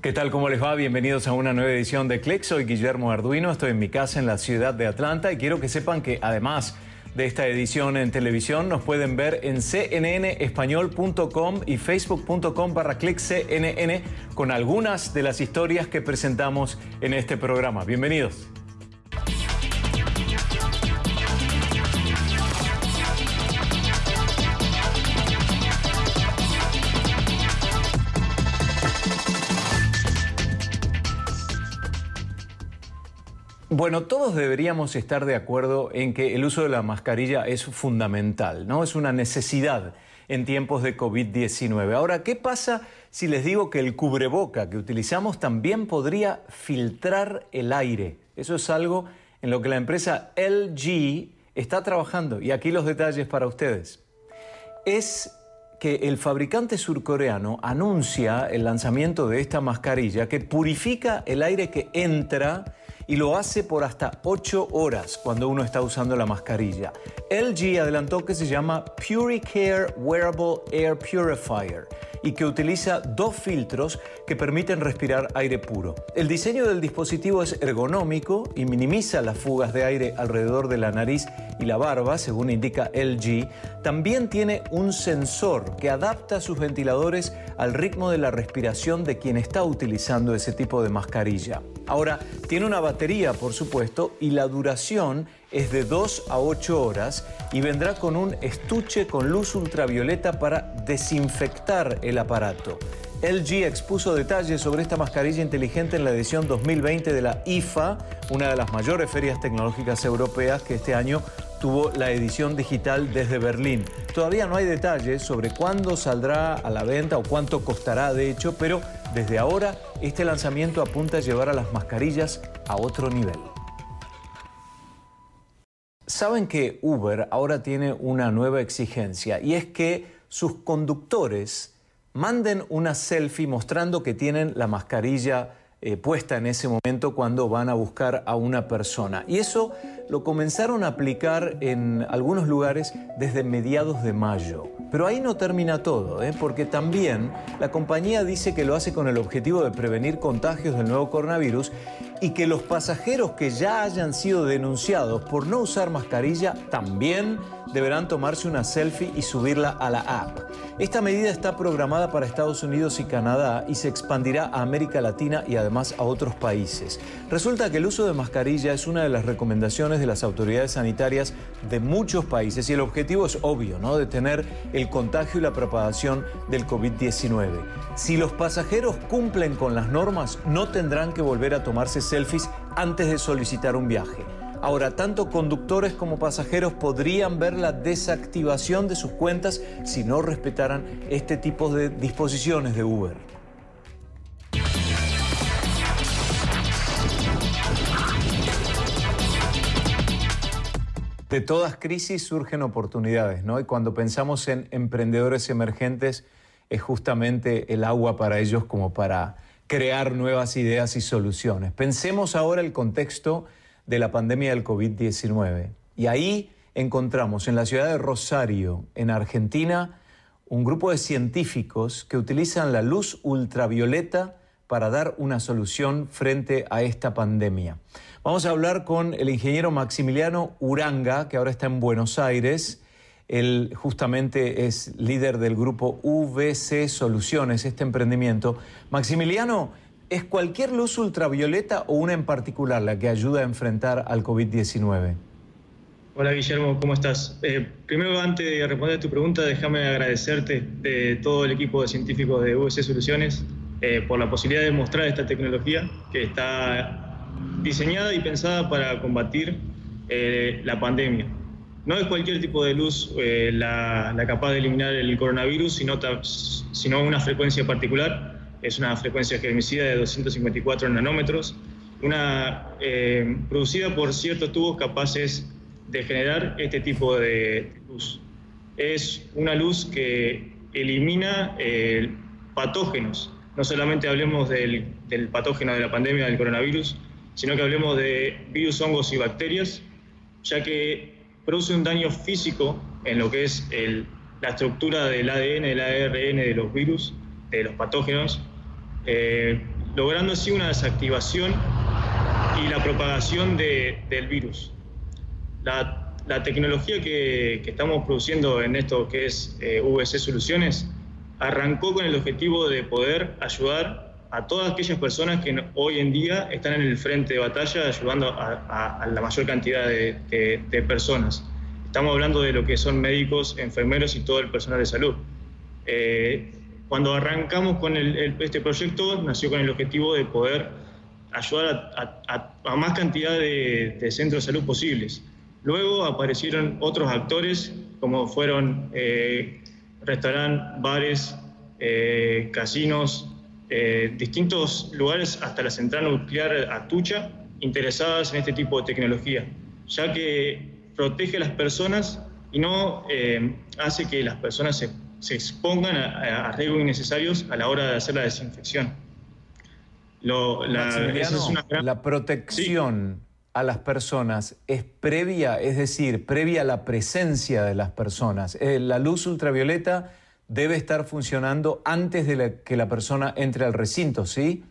¿Qué tal? ¿Cómo les va? Bienvenidos a una nueva edición de Click. Soy Guillermo Arduino, estoy en mi casa en la ciudad de Atlanta y quiero que sepan que además de esta edición en televisión nos pueden ver en cnnespañol.com y facebook.com barra cnn con algunas de las historias que presentamos en este programa. Bienvenidos. Bueno, todos deberíamos estar de acuerdo en que el uso de la mascarilla es fundamental, ¿no? Es una necesidad en tiempos de COVID-19. Ahora, ¿qué pasa si les digo que el cubreboca que utilizamos también podría filtrar el aire? Eso es algo en lo que la empresa LG está trabajando y aquí los detalles para ustedes. Es que el fabricante surcoreano anuncia el lanzamiento de esta mascarilla que purifica el aire que entra y lo hace por hasta 8 horas cuando uno está usando la mascarilla. LG adelantó que se llama PuriCare Wearable Air Purifier y que utiliza dos filtros que permiten respirar aire puro. El diseño del dispositivo es ergonómico y minimiza las fugas de aire alrededor de la nariz y la barba, según indica LG. También tiene un sensor que adapta sus ventiladores al ritmo de la respiración de quien está utilizando ese tipo de mascarilla. Ahora, tiene una batería, por supuesto, y la duración es de 2 a 8 horas y vendrá con un estuche con luz ultravioleta para desinfectar el aparato. LG expuso detalles sobre esta mascarilla inteligente en la edición 2020 de la IFA, una de las mayores ferias tecnológicas europeas que este año tuvo la edición digital desde Berlín. Todavía no hay detalles sobre cuándo saldrá a la venta o cuánto costará de hecho, pero desde ahora este lanzamiento apunta a llevar a las mascarillas a otro nivel. Saben que Uber ahora tiene una nueva exigencia y es que sus conductores manden una selfie mostrando que tienen la mascarilla eh, puesta en ese momento cuando van a buscar a una persona. Y eso lo comenzaron a aplicar en algunos lugares desde mediados de mayo. Pero ahí no termina todo, ¿eh? porque también la compañía dice que lo hace con el objetivo de prevenir contagios del nuevo coronavirus y que los pasajeros que ya hayan sido denunciados por no usar mascarilla también deberán tomarse una selfie y subirla a la app. Esta medida está programada para Estados Unidos y Canadá y se expandirá a América Latina y además a otros países. Resulta que el uso de mascarilla es una de las recomendaciones de las autoridades sanitarias de muchos países y el objetivo es obvio, ¿no? Detener el contagio y la propagación del COVID-19. Si los pasajeros cumplen con las normas, no tendrán que volver a tomarse selfies antes de solicitar un viaje. Ahora, tanto conductores como pasajeros podrían ver la desactivación de sus cuentas si no respetaran este tipo de disposiciones de Uber. De todas crisis surgen oportunidades, ¿no? Y cuando pensamos en emprendedores emergentes, es justamente el agua para ellos como para crear nuevas ideas y soluciones. Pensemos ahora el contexto de la pandemia del COVID-19. Y ahí encontramos en la ciudad de Rosario, en Argentina, un grupo de científicos que utilizan la luz ultravioleta para dar una solución frente a esta pandemia. Vamos a hablar con el ingeniero Maximiliano Uranga, que ahora está en Buenos Aires. Él justamente es líder del grupo VC Soluciones, este emprendimiento. Maximiliano, ¿Es cualquier luz ultravioleta o una en particular la que ayuda a enfrentar al COVID-19? Hola Guillermo, ¿cómo estás? Eh, primero, antes de responder a tu pregunta, déjame agradecerte de todo el equipo de científicos de VC Soluciones eh, por la posibilidad de mostrar esta tecnología que está diseñada y pensada para combatir eh, la pandemia. No es cualquier tipo de luz la, la, capaz de eliminar el coronavirus, sino, sino una frecuencia particular es una frecuencia germicida de 254 nanómetros, una, eh, producida por ciertos tubos capaces de generar este tipo de luz. Es una luz que elimina eh, patógenos. No solamente hablemos del, patógeno de la pandemia del coronavirus, sino que hablemos de virus, hongos y bacterias, ya que produce un daño físico en lo que es la estructura del ADN, del ARN de los virus, de los patógenos, eh, logrando así una desactivación y la propagación del virus. La, tecnología que, estamos produciendo en esto que es eh, VC Soluciones arrancó con el objetivo de poder ayudar a todas aquellas personas que hoy en día están en el frente de batalla ayudando a, la mayor cantidad de, personas. Estamos hablando de lo que son médicos, enfermeros y todo el personal de salud. Eh, cuando arrancamos con este proyecto, nació con el objetivo de poder ayudar a, más cantidad de, centros de salud posibles. Luego aparecieron otros actores, como fueron eh, restaurantes, bares, eh, casinos, eh, distintos lugares, hasta la central nuclear Atucha, interesadas en este tipo de tecnología, ya que protege a las personas y no hace que las personas se, expongan a, a riesgos innecesarios a la hora de hacer la desinfección. La, protección a las personas es previa, es decir, previa a la presencia de las personas. Eh, la luz ultravioleta debe estar funcionando antes de que la persona entre al recinto, ¿sí?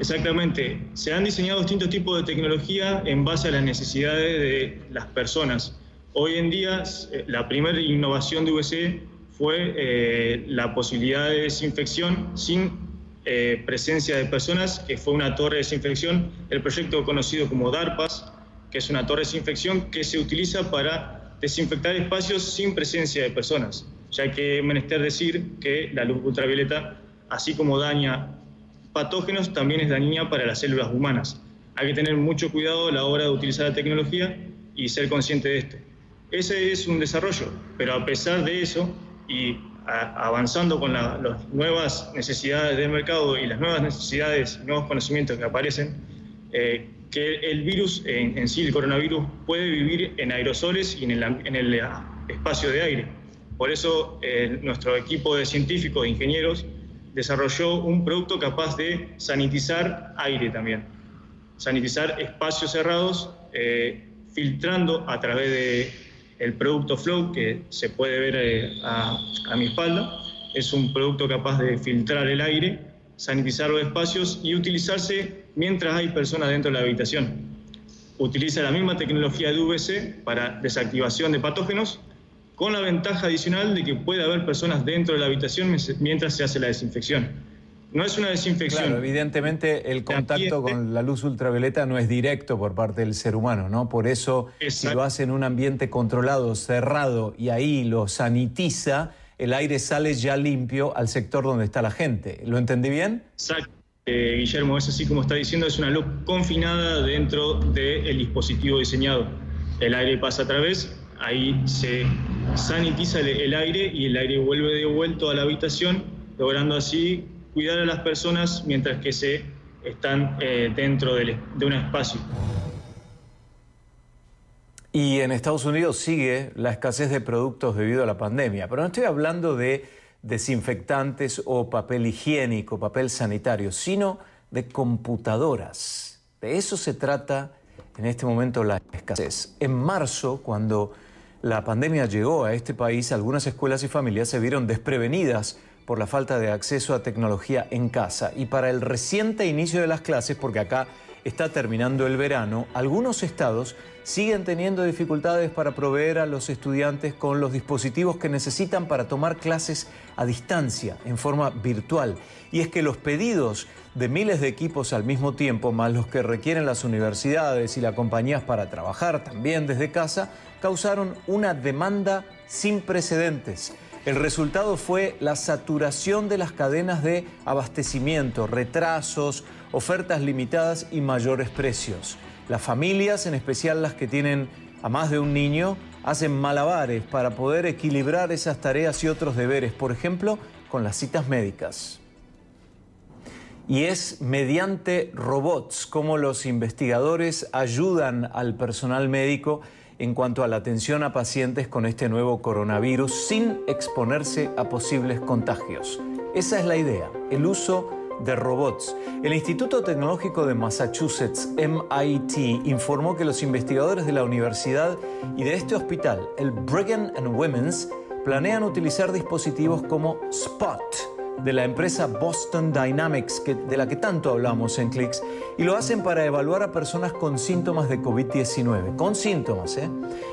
Exactamente. Se han diseñado distintos tipos de tecnología en base a las necesidades de las personas. Hoy en día, eh, la primera innovación de VC fue eh, la posibilidad de desinfección sin eh, presencia de personas, que fue una torre de desinfección, el proyecto conocido como DARPAS, que es una torre de desinfección que se utiliza para desinfectar espacios sin presencia de personas, ya que menester decir que la luz ultravioleta, así como daña patógenos, también es dañina para las células humanas. Hay que tener mucho cuidado a la hora de utilizar la tecnología y ser consciente de esto. Ese es un desarrollo, pero a pesar de eso, y avanzando con las nuevas necesidades del mercado y las nuevas necesidades, nuevos conocimientos que aparecen, eh, que el virus en, sí, el coronavirus, puede vivir en aerosoles y en el, espacio de aire. Por eso eh, nuestro equipo de científicos e ingenieros desarrolló un producto capaz de sanitizar aire también, sanitizar espacios cerrados, eh, filtrando a través de el producto Flow, que se puede ver eh, a, mi espalda, es un producto capaz de filtrar el aire, sanitizar los espacios y utilizarse mientras hay personas dentro de la habitación. Utiliza la misma tecnología de VC para desactivación de patógenos, con la ventaja adicional de que puede haber personas dentro de la habitación mientras se hace la desinfección. No es una desinfección. Claro, evidentemente el contacto con la luz ultravioleta no es directo por parte del ser humano, ¿no? Por eso, si lo hace en un ambiente controlado, cerrado y ahí lo sanitiza, el aire sale ya limpio al sector donde está la gente. ¿Lo entendí bien? Exacto. Eh, Guillermo, es así como está diciendo, es una luz confinada dentro del dispositivo diseñado. El aire pasa a través, ahí se sanitiza el, aire y el aire vuelve de vuelta a la habitación, logrando así cuidar a las personas mientras que se están eh, dentro de, un espacio. Y en Estados Unidos sigue la escasez de productos debido a la pandemia, pero no estoy hablando de desinfectantes o papel higiénico, papel sanitario, sino de computadoras. De eso se trata en este momento la escasez. En marzo, cuando la pandemia llegó a este país, algunas escuelas y familias se vieron desprevenidas por la falta de acceso a tecnología en casa. Y para el reciente inicio de las clases, porque acá está terminando el verano, algunos estados siguen teniendo dificultades para proveer a los estudiantes con los dispositivos que necesitan para tomar clases a distancia, en forma virtual. Y es que los pedidos de miles de equipos al mismo tiempo, más los que requieren las universidades y las compañías para trabajar también desde casa, causaron una demanda sin precedentes. El resultado fue la saturación de las cadenas de abastecimiento, retrasos, ofertas limitadas y mayores precios. Las familias, en especial las que tienen a más de un niño, hacen malabares para poder equilibrar esas tareas y otros deberes, por ejemplo, con las citas médicas. Y es mediante robots como los investigadores ayudan al personal médico en cuanto a la atención a pacientes con este nuevo coronavirus sin exponerse a posibles contagios. Esa es la idea, el uso de robots. El Instituto Tecnológico de Massachusetts, MIT, informó que los investigadores de la universidad y de este hospital, el Brigham and Women's, planean utilizar dispositivos como Spot, de la empresa Boston Dynamics, de la que tanto hablamos en Clicks, y lo hacen para evaluar a personas con síntomas de COVID-19. Con síntomas, ¿eh?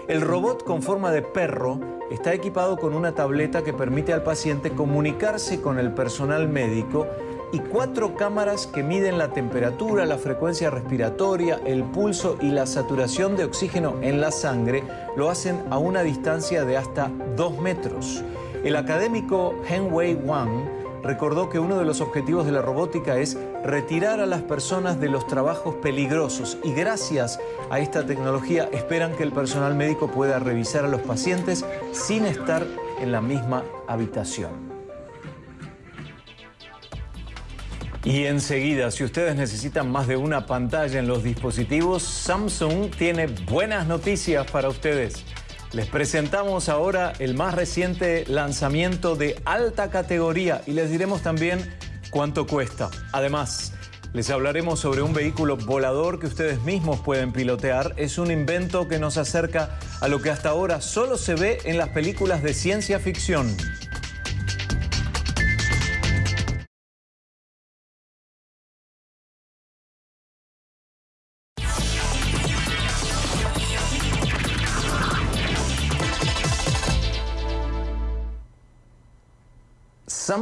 El robot con forma de perro está equipado con una tableta que permite al paciente comunicarse con el personal médico y cuatro cámaras que miden la temperatura, la frecuencia respiratoria, el pulso y la saturación de oxígeno en la sangre lo hacen a una distancia de hasta dos metros. El académico Henwei Wang recordó que uno de los objetivos de la robótica es retirar a las personas de los trabajos peligrosos y gracias a esta tecnología esperan que el personal médico pueda revisar a los pacientes sin estar en la misma habitación. Y enseguida, si ustedes necesitan más de una pantalla en los dispositivos, Samsung tiene buenas noticias para ustedes. Les presentamos ahora el más reciente lanzamiento de alta categoría y les diremos también cuánto cuesta. Además, les hablaremos sobre un vehículo volador que ustedes mismos pueden pilotear. Es un invento que nos acerca a lo que hasta ahora solo se ve en las películas de ciencia ficción.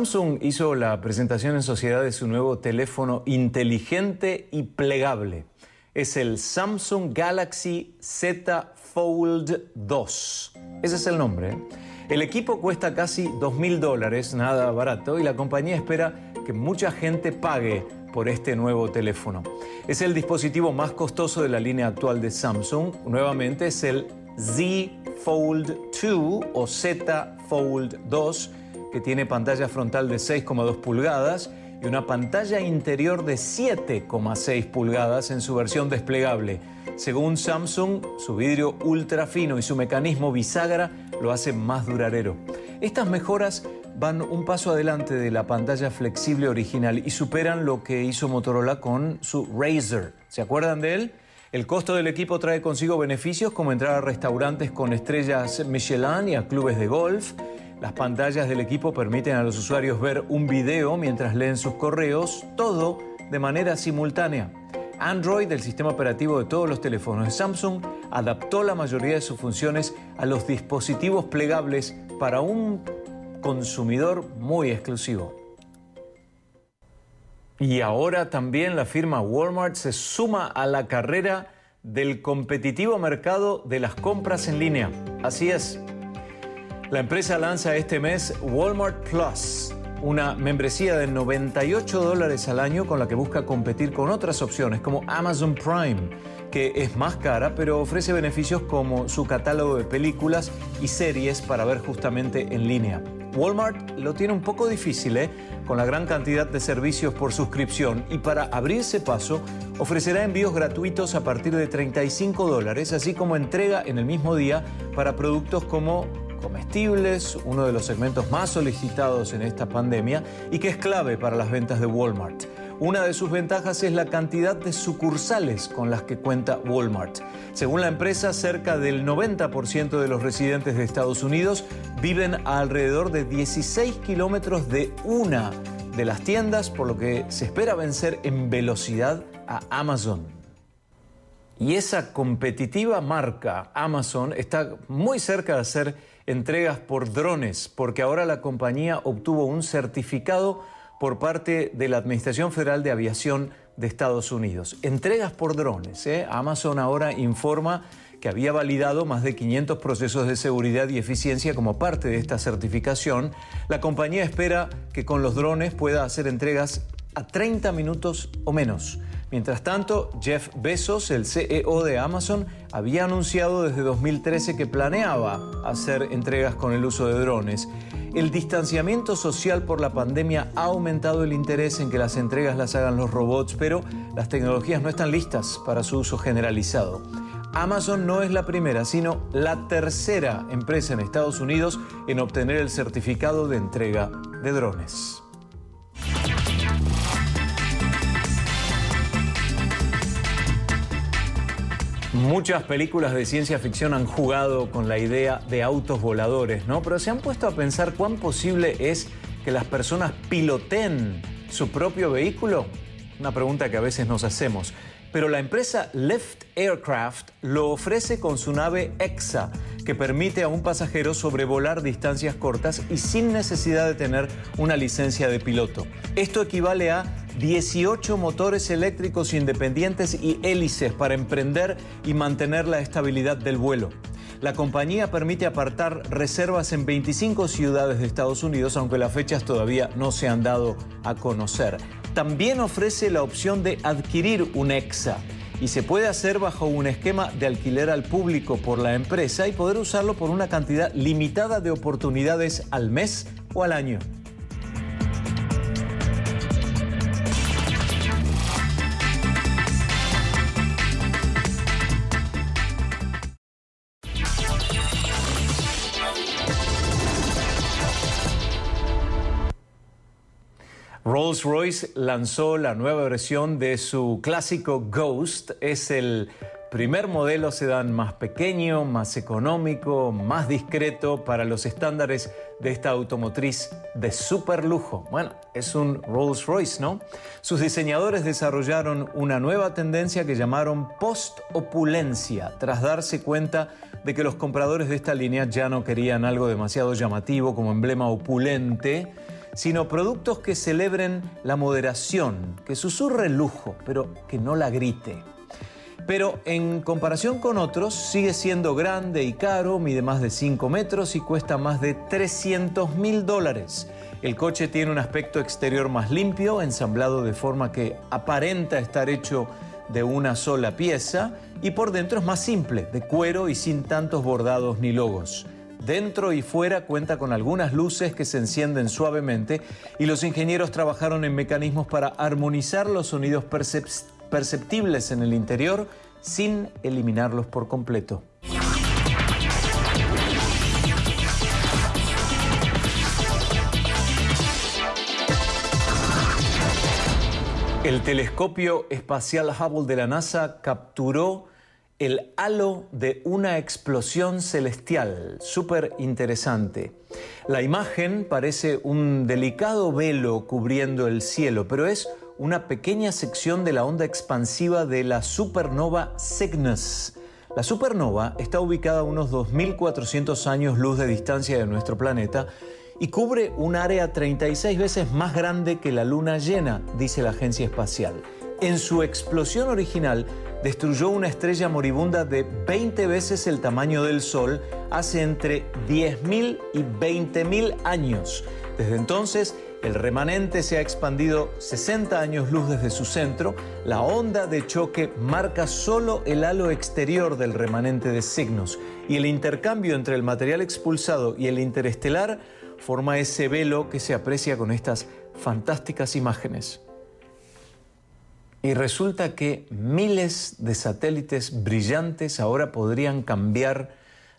Samsung hizo la presentación en sociedad de su nuevo teléfono inteligente y plegable. Es el Samsung Galaxy Z Fold 2. Ese es el nombre. ¿eh? El equipo cuesta casi 2 mil dólares, nada barato, y la compañía espera que mucha gente pague por este nuevo teléfono. Es el dispositivo más costoso de la línea actual de Samsung. Nuevamente es el Z Fold 2 o Z Fold 2 que tiene pantalla frontal de 6,2 pulgadas y una pantalla interior de 7,6 pulgadas en su versión desplegable. Según Samsung, su vidrio ultra fino y su mecanismo bisagra lo hacen más duradero. Estas mejoras van un paso adelante de la pantalla flexible original y superan lo que hizo Motorola con su Razer. ¿Se acuerdan de él? El costo del equipo trae consigo beneficios como entrar a restaurantes con estrellas Michelin y a clubes de golf. Las pantallas del equipo permiten a los usuarios ver un video mientras leen sus correos, todo de manera simultánea. Android, el sistema operativo de todos los teléfonos de Samsung, adaptó la mayoría de sus funciones a los dispositivos plegables para un consumidor muy exclusivo. Y ahora también la firma Walmart se suma a la carrera del competitivo mercado de las compras en línea. Así es, la empresa lanza este mes Walmart Plus, una membresía de 98 dólares al año con la que busca competir con otras opciones como Amazon Prime, que es más cara pero ofrece beneficios como su catálogo de películas y series para ver justamente en línea. Walmart lo tiene un poco difícil, ¿eh? con la gran cantidad de servicios por suscripción y para abrirse paso ofrecerá envíos gratuitos a partir de 35 dólares, así como entrega en el mismo día para productos como comestibles, uno de los segmentos más solicitados en esta pandemia y que es clave para las ventas de Walmart. Una de sus ventajas es la cantidad de sucursales con las que cuenta Walmart. Según la empresa, cerca del 90% de los residentes de Estados Unidos viven a alrededor de 16 kilómetros de una de las tiendas, por lo que se espera vencer en velocidad a Amazon. Y esa competitiva marca Amazon está muy cerca de ser entregas por drones, porque ahora la compañía obtuvo un certificado por parte de la Administración Federal de Aviación de Estados Unidos. Entregas por drones. ¿eh? Amazon ahora informa que había validado más de 500 procesos de seguridad y eficiencia como parte de esta certificación. La compañía espera que con los drones pueda hacer entregas a 30 minutos o menos. Mientras tanto, Jeff Bezos, el CEO de Amazon, había anunciado desde 2013 que planeaba hacer entregas con el uso de drones. El distanciamiento social por la pandemia ha aumentado el interés en que las entregas las hagan los robots, pero las tecnologías no están listas para su uso generalizado. Amazon no es la primera, sino la tercera empresa en Estados Unidos en obtener el certificado de entrega de drones. Muchas películas de ciencia ficción han jugado con la idea de autos voladores, ¿no? Pero se han puesto a pensar cuán posible es que las personas piloten su propio vehículo? Una pregunta que a veces nos hacemos. Pero la empresa Lyft Aircraft lo ofrece con su nave EXA, que permite a un pasajero sobrevolar distancias cortas y sin necesidad de tener una licencia de piloto. Esto equivale a 18 motores eléctricos independientes y hélices para emprender y mantener la estabilidad del vuelo. La compañía permite apartar reservas en 25 ciudades de Estados Unidos, aunque las fechas todavía no se han dado a conocer. También ofrece la opción de adquirir un EXA y se puede hacer bajo un esquema de alquiler al público por la empresa y poder usarlo por una cantidad limitada de oportunidades al mes o al año. Rolls-Royce lanzó la nueva versión de su clásico Ghost. Es el primer modelo sedán más pequeño, más económico, más discreto para los estándares de esta automotriz de super lujo. Bueno, es un Rolls-Royce, ¿no? Sus diseñadores desarrollaron una nueva tendencia que llamaron post-opulencia, tras darse cuenta de que los compradores de esta línea ya no querían algo demasiado llamativo como emblema opulente, sino productos que celebren la moderación, que susurre el lujo, pero que no la grite. Pero en comparación con otros, sigue siendo grande y caro, mide más de 5 metros y cuesta más de 300 mil dólares. El coche tiene un aspecto exterior más limpio, ensamblado de forma que aparenta estar hecho de una sola pieza, y por dentro es más simple, de cuero y sin tantos bordados ni logos. Dentro y fuera cuenta con algunas luces que se encienden suavemente y los ingenieros trabajaron en mecanismos para armonizar los sonidos perceptibles en el interior sin eliminarlos por completo. El telescopio espacial Hubble de la NASA capturó el halo de una explosión celestial, súper interesante. La imagen parece un delicado velo cubriendo el cielo, pero es una pequeña sección de la onda expansiva de la supernova Cygnus. La supernova está ubicada a unos 2.400 años luz de distancia de nuestro planeta y cubre un área 36 veces más grande que la luna llena, dice la agencia espacial. En su explosión original, destruyó una estrella moribunda de 20 veces el tamaño del Sol hace entre 10.000 y 20.000 años. Desde entonces, el remanente se ha expandido 60 años luz desde su centro. La onda de choque marca solo el halo exterior del remanente de signos y el intercambio entre el material expulsado y el interestelar forma ese velo que se aprecia con estas fantásticas imágenes. Y resulta que miles de satélites brillantes ahora podrían cambiar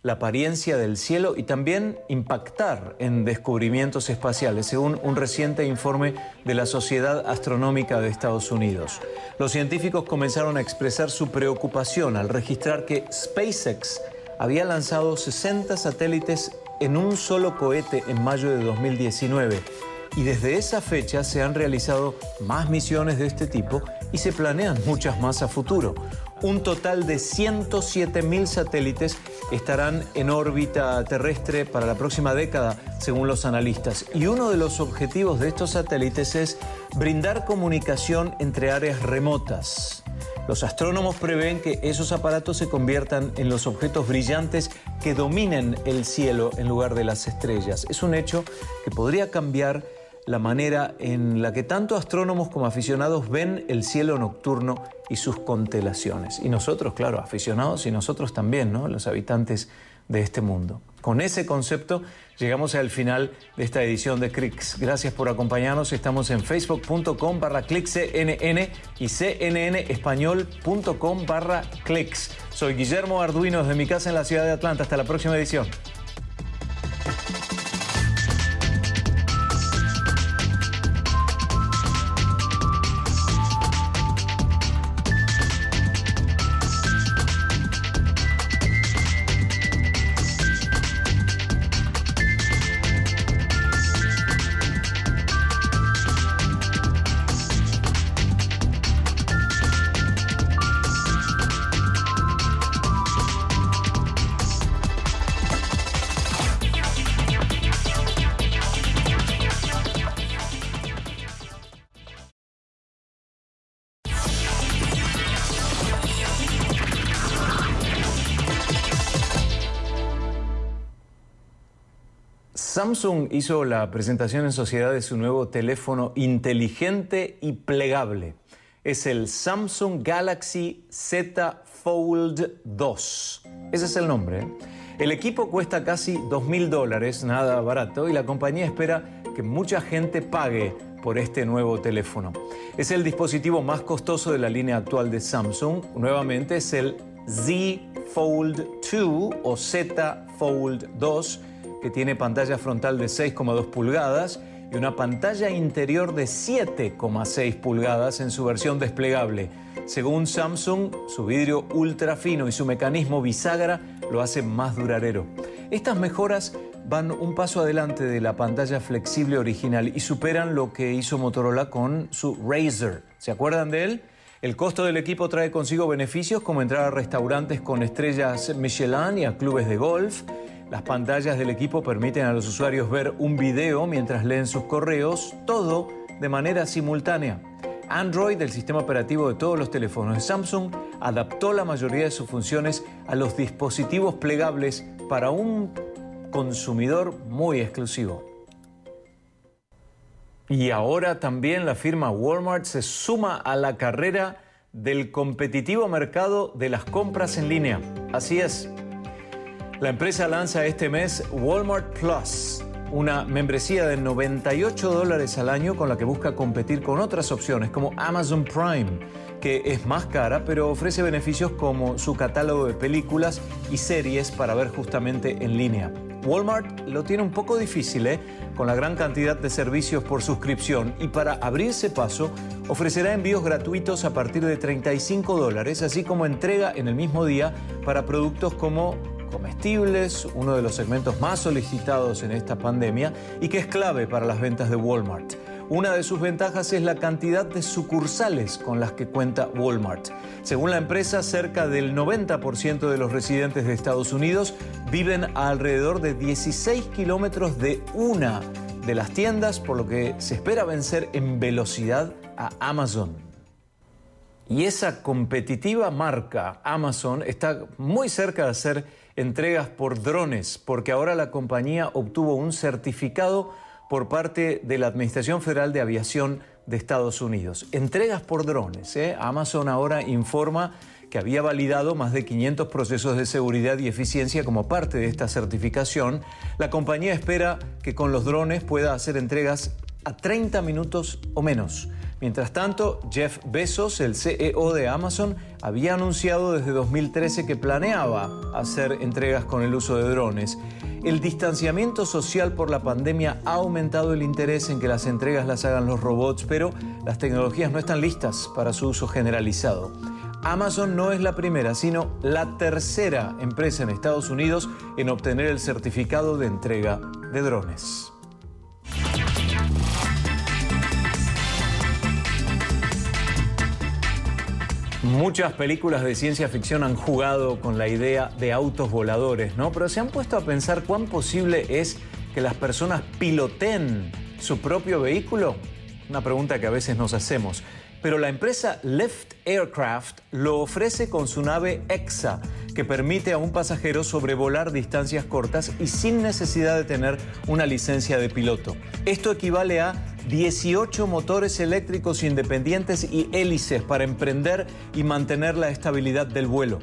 la apariencia del cielo y también impactar en descubrimientos espaciales, según un reciente informe de la Sociedad Astronómica de Estados Unidos. Los científicos comenzaron a expresar su preocupación al registrar que SpaceX había lanzado 60 satélites en un solo cohete en mayo de 2019 y desde esa fecha se han realizado más misiones de este tipo y se planean muchas más a futuro. Un total de 107.000 satélites estarán en órbita terrestre para la próxima década, según los analistas. Y uno de los objetivos de estos satélites es brindar comunicación entre áreas remotas. Los astrónomos prevén que esos aparatos se conviertan en los objetos brillantes que dominen el cielo en lugar de las estrellas. Es un hecho que podría cambiar la manera en la que tanto astrónomos como aficionados ven el cielo nocturno y sus constelaciones. Y nosotros, claro, aficionados y nosotros también, ¿no? Los habitantes de este mundo. Con ese concepto llegamos al final de esta edición de Clicks. Gracias por acompañarnos. Estamos en facebook.com barra clickscnn y cnnespañol.com barra. Soy Guillermo Arduino desde mi casa en la ciudad de Atlanta. Hasta la próxima edición. Samsung hizo la presentación en sociedad de su nuevo teléfono inteligente y plegable. Es el Samsung Galaxy Z Fold 2. Ese es el nombre. ¿eh? El equipo cuesta casi 2.000 dólares, nada barato, y la compañía espera que mucha gente pague por este nuevo teléfono. Es el dispositivo más costoso de la línea actual de Samsung. Nuevamente es el Z Fold 2 o Z Fold 2 que tiene pantalla frontal de 6,2 pulgadas y una pantalla interior de 7,6 pulgadas en su versión desplegable. Según Samsung, su vidrio ultra fino y su mecanismo bisagra lo hacen más duradero. Estas mejoras van un paso adelante de la pantalla flexible original y superan lo que hizo Motorola con su Razer. ¿Se acuerdan de él? El costo del equipo trae consigo beneficios como entrar a restaurantes con estrellas Michelin y a clubes de golf las pantallas del equipo permiten a los usuarios ver un video mientras leen sus correos, todo de manera simultánea. Android, el sistema operativo de todos los teléfonos de Samsung, adaptó la mayoría de sus funciones a los dispositivos plegables para un consumidor muy exclusivo. Y ahora también la firma Walmart se suma a la carrera del competitivo mercado de las compras en línea. Así es, la empresa lanza este mes Walmart Plus, una membresía de 98 dólares al año con la que busca competir con otras opciones como Amazon Prime, que es más cara pero ofrece beneficios como su catálogo de películas y series para ver justamente en línea. Walmart lo tiene un poco difícil, ¿eh? con la gran cantidad de servicios por suscripción y para abrirse paso ofrecerá envíos gratuitos a partir de 35 dólares, así como entrega en el mismo día para productos como comestibles, uno de los segmentos más solicitados en esta pandemia y que es clave para las ventas de Walmart. Una de sus ventajas es la cantidad de sucursales con las que cuenta Walmart. Según la empresa, cerca del 90% de los residentes de Estados Unidos viven a alrededor de 16 kilómetros de una de las tiendas, por lo que se espera vencer en velocidad a Amazon. Y esa competitiva marca Amazon está muy cerca de hacer entregas por drones, porque ahora la compañía obtuvo un certificado por parte de la Administración Federal de Aviación de Estados Unidos. Entregas por drones. ¿eh? Amazon ahora informa que había validado más de 500 procesos de seguridad y eficiencia como parte de esta certificación. La compañía espera que con los drones pueda hacer entregas a 30 minutos o menos. Mientras tanto, Jeff Bezos, el CEO de Amazon, había anunciado desde 2013 que planeaba hacer entregas con el uso de drones. El distanciamiento social por la pandemia ha aumentado el interés en que las entregas las hagan los robots, pero las tecnologías no están listas para su uso generalizado. Amazon no es la primera, sino la tercera empresa en Estados Unidos en obtener el certificado de entrega de drones. Muchas películas de ciencia ficción han jugado con la idea de autos voladores, ¿no? Pero se han puesto a pensar cuán posible es que las personas piloten su propio vehículo. Una pregunta que a veces nos hacemos. Pero la empresa Lyft Aircraft lo ofrece con su nave EXA, que permite a un pasajero sobrevolar distancias cortas y sin necesidad de tener una licencia de piloto. Esto equivale a 18 motores eléctricos independientes y hélices para emprender y mantener la estabilidad del vuelo.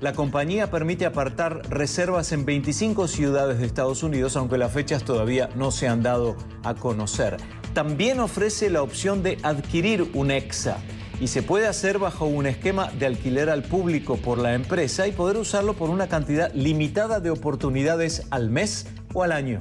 La compañía permite apartar reservas en 25 ciudades de Estados Unidos, aunque las fechas todavía no se han dado a conocer. También ofrece la opción de adquirir un EXA y se puede hacer bajo un esquema de alquiler al público por la empresa y poder usarlo por una cantidad limitada de oportunidades al mes o al año.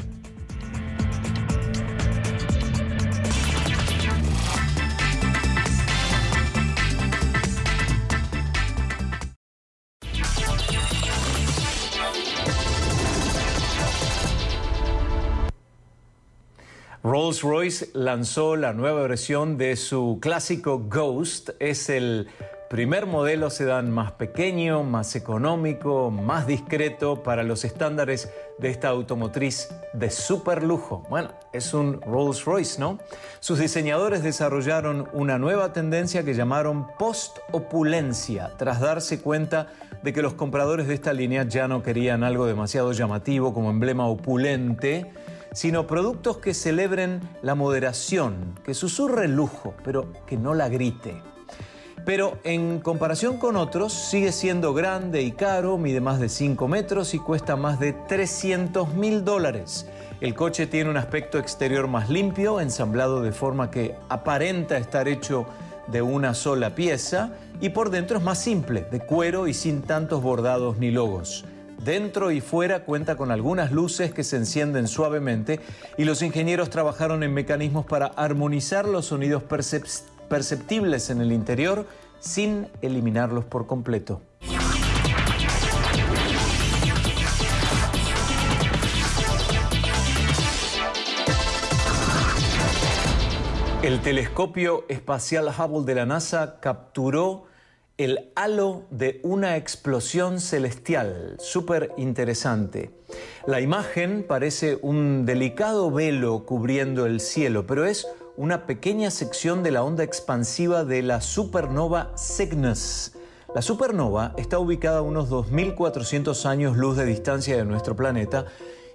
Rolls-Royce lanzó la nueva versión de su clásico Ghost. Es el primer modelo sedán más pequeño, más económico, más discreto para los estándares de esta automotriz de super lujo. Bueno, es un Rolls-Royce, ¿no? Sus diseñadores desarrollaron una nueva tendencia que llamaron post-opulencia, tras darse cuenta de que los compradores de esta línea ya no querían algo demasiado llamativo como emblema opulente, sino productos que celebren la moderación, que susurre el lujo, pero que no la grite. Pero en comparación con otros, sigue siendo grande y caro, mide más de 5 metros y cuesta más de 300 mil dólares. El coche tiene un aspecto exterior más limpio, ensamblado de forma que aparenta estar hecho de una sola pieza y por dentro es más simple, de cuero y sin tantos bordados ni logos. Dentro y fuera cuenta con algunas luces que se encienden suavemente y los ingenieros trabajaron en mecanismos para armonizar los sonidos perceptibles en el interior sin eliminarlos por completo. El telescopio espacial Hubble de la NASA capturó el halo de una explosión celestial, súper interesante. La imagen parece un delicado velo cubriendo el cielo, pero es una pequeña sección de la onda expansiva de la supernova Cygnus. La supernova está ubicada a unos 2.400 años luz de distancia de nuestro planeta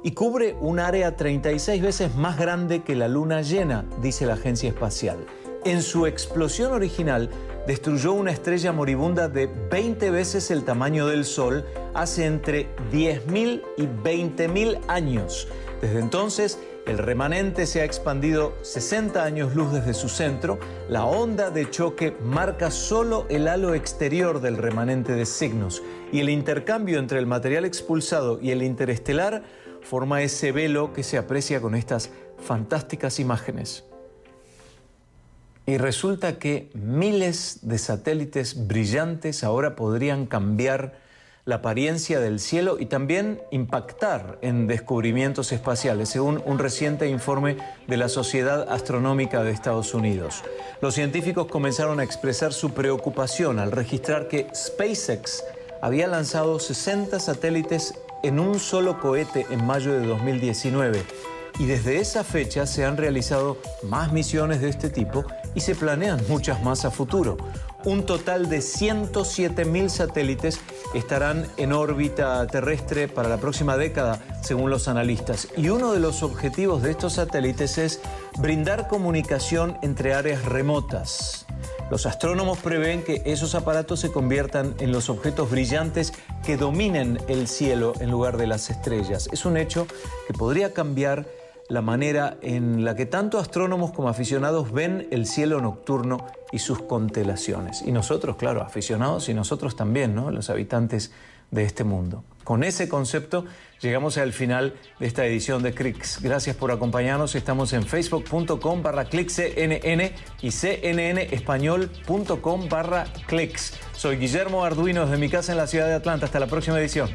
y cubre un área 36 veces más grande que la luna llena, dice la agencia espacial. En su explosión original, destruyó una estrella moribunda de 20 veces el tamaño del Sol hace entre 10.000 y 20.000 años. Desde entonces, el remanente se ha expandido 60 años luz desde su centro. La onda de choque marca solo el halo exterior del remanente de signos y el intercambio entre el material expulsado y el interestelar forma ese velo que se aprecia con estas fantásticas imágenes. Y resulta que miles de satélites brillantes ahora podrían cambiar la apariencia del cielo y también impactar en descubrimientos espaciales, según un reciente informe de la Sociedad Astronómica de Estados Unidos. Los científicos comenzaron a expresar su preocupación al registrar que SpaceX había lanzado 60 satélites en un solo cohete en mayo de 2019 y desde esa fecha se han realizado más misiones de este tipo y se planean muchas más a futuro. Un total de 107.000 satélites estarán en órbita terrestre para la próxima década, según los analistas. Y uno de los objetivos de estos satélites es brindar comunicación entre áreas remotas. Los astrónomos prevén que esos aparatos se conviertan en los objetos brillantes que dominen el cielo en lugar de las estrellas. Es un hecho que podría cambiar la manera en la que tanto astrónomos como aficionados ven el cielo nocturno y sus constelaciones. Y nosotros, claro, aficionados y nosotros también, ¿no? Los habitantes de este mundo. Con ese concepto llegamos al final de esta edición de CRIX. Gracias por acompañarnos. Estamos en facebook.com barra CNN y cnnespañol.com barra. Soy Guillermo Arduino desde mi casa en la ciudad de Atlanta. Hasta la próxima edición.